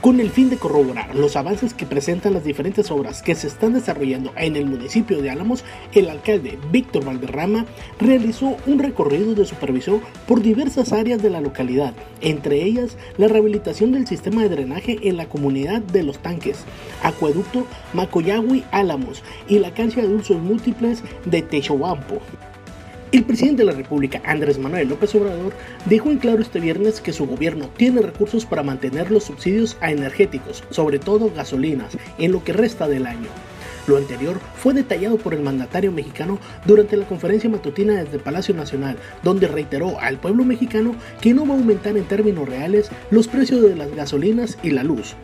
Con el fin de corroborar los avances que presentan las diferentes obras que se están desarrollando en el municipio de Álamos, el alcalde Víctor Valderrama realizó un recorrido de supervisión por diversas áreas de la localidad, entre ellas la rehabilitación del sistema de drenaje en la comunidad de Los Tanques, acueducto Macoyagui Álamos y la cancha de usos múltiples de Techobampo. El presidente de la República, Andrés Manuel López Obrador, dejó en claro este viernes que su gobierno tiene recursos para mantener los subsidios a energéticos, sobre todo gasolinas, en lo que resta del año. Lo anterior fue detallado por el mandatario mexicano durante la conferencia matutina desde Palacio Nacional, donde reiteró al pueblo mexicano que no va a aumentar en términos reales los precios de las gasolinas y la luz,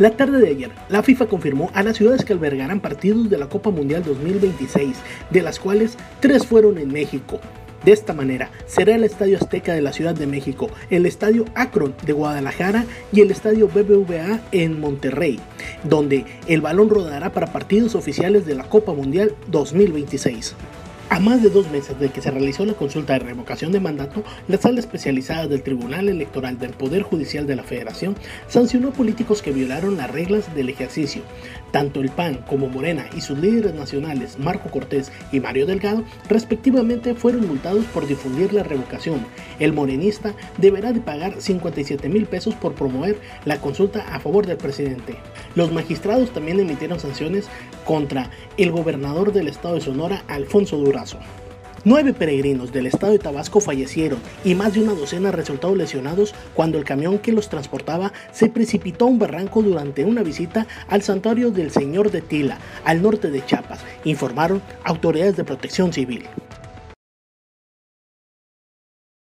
la tarde de ayer, la FIFA confirmó a las ciudades que albergarán partidos de la Copa Mundial 2026, de las cuales tres fueron en México. De esta manera, será el Estadio Azteca de la Ciudad de México, el Estadio Akron de Guadalajara y el Estadio BBVA en Monterrey, donde el balón rodará para partidos oficiales de la Copa Mundial 2026. A más de dos meses de que se realizó la consulta de revocación de mandato, la sala especializada del Tribunal Electoral del Poder Judicial de la Federación sancionó políticos que violaron las reglas del ejercicio. Tanto el PAN como Morena y sus líderes nacionales, Marco Cortés y Mario Delgado, respectivamente fueron multados por difundir la revocación. El morenista deberá de pagar 57 mil pesos por promover la consulta a favor del presidente. Los magistrados también emitieron sanciones contra el gobernador del estado de Sonora, Alfonso Dura Nueve peregrinos del estado de Tabasco fallecieron y más de una docena resultaron lesionados cuando el camión que los transportaba se precipitó a un barranco durante una visita al santuario del Señor de Tila, al norte de Chiapas, informaron autoridades de protección civil.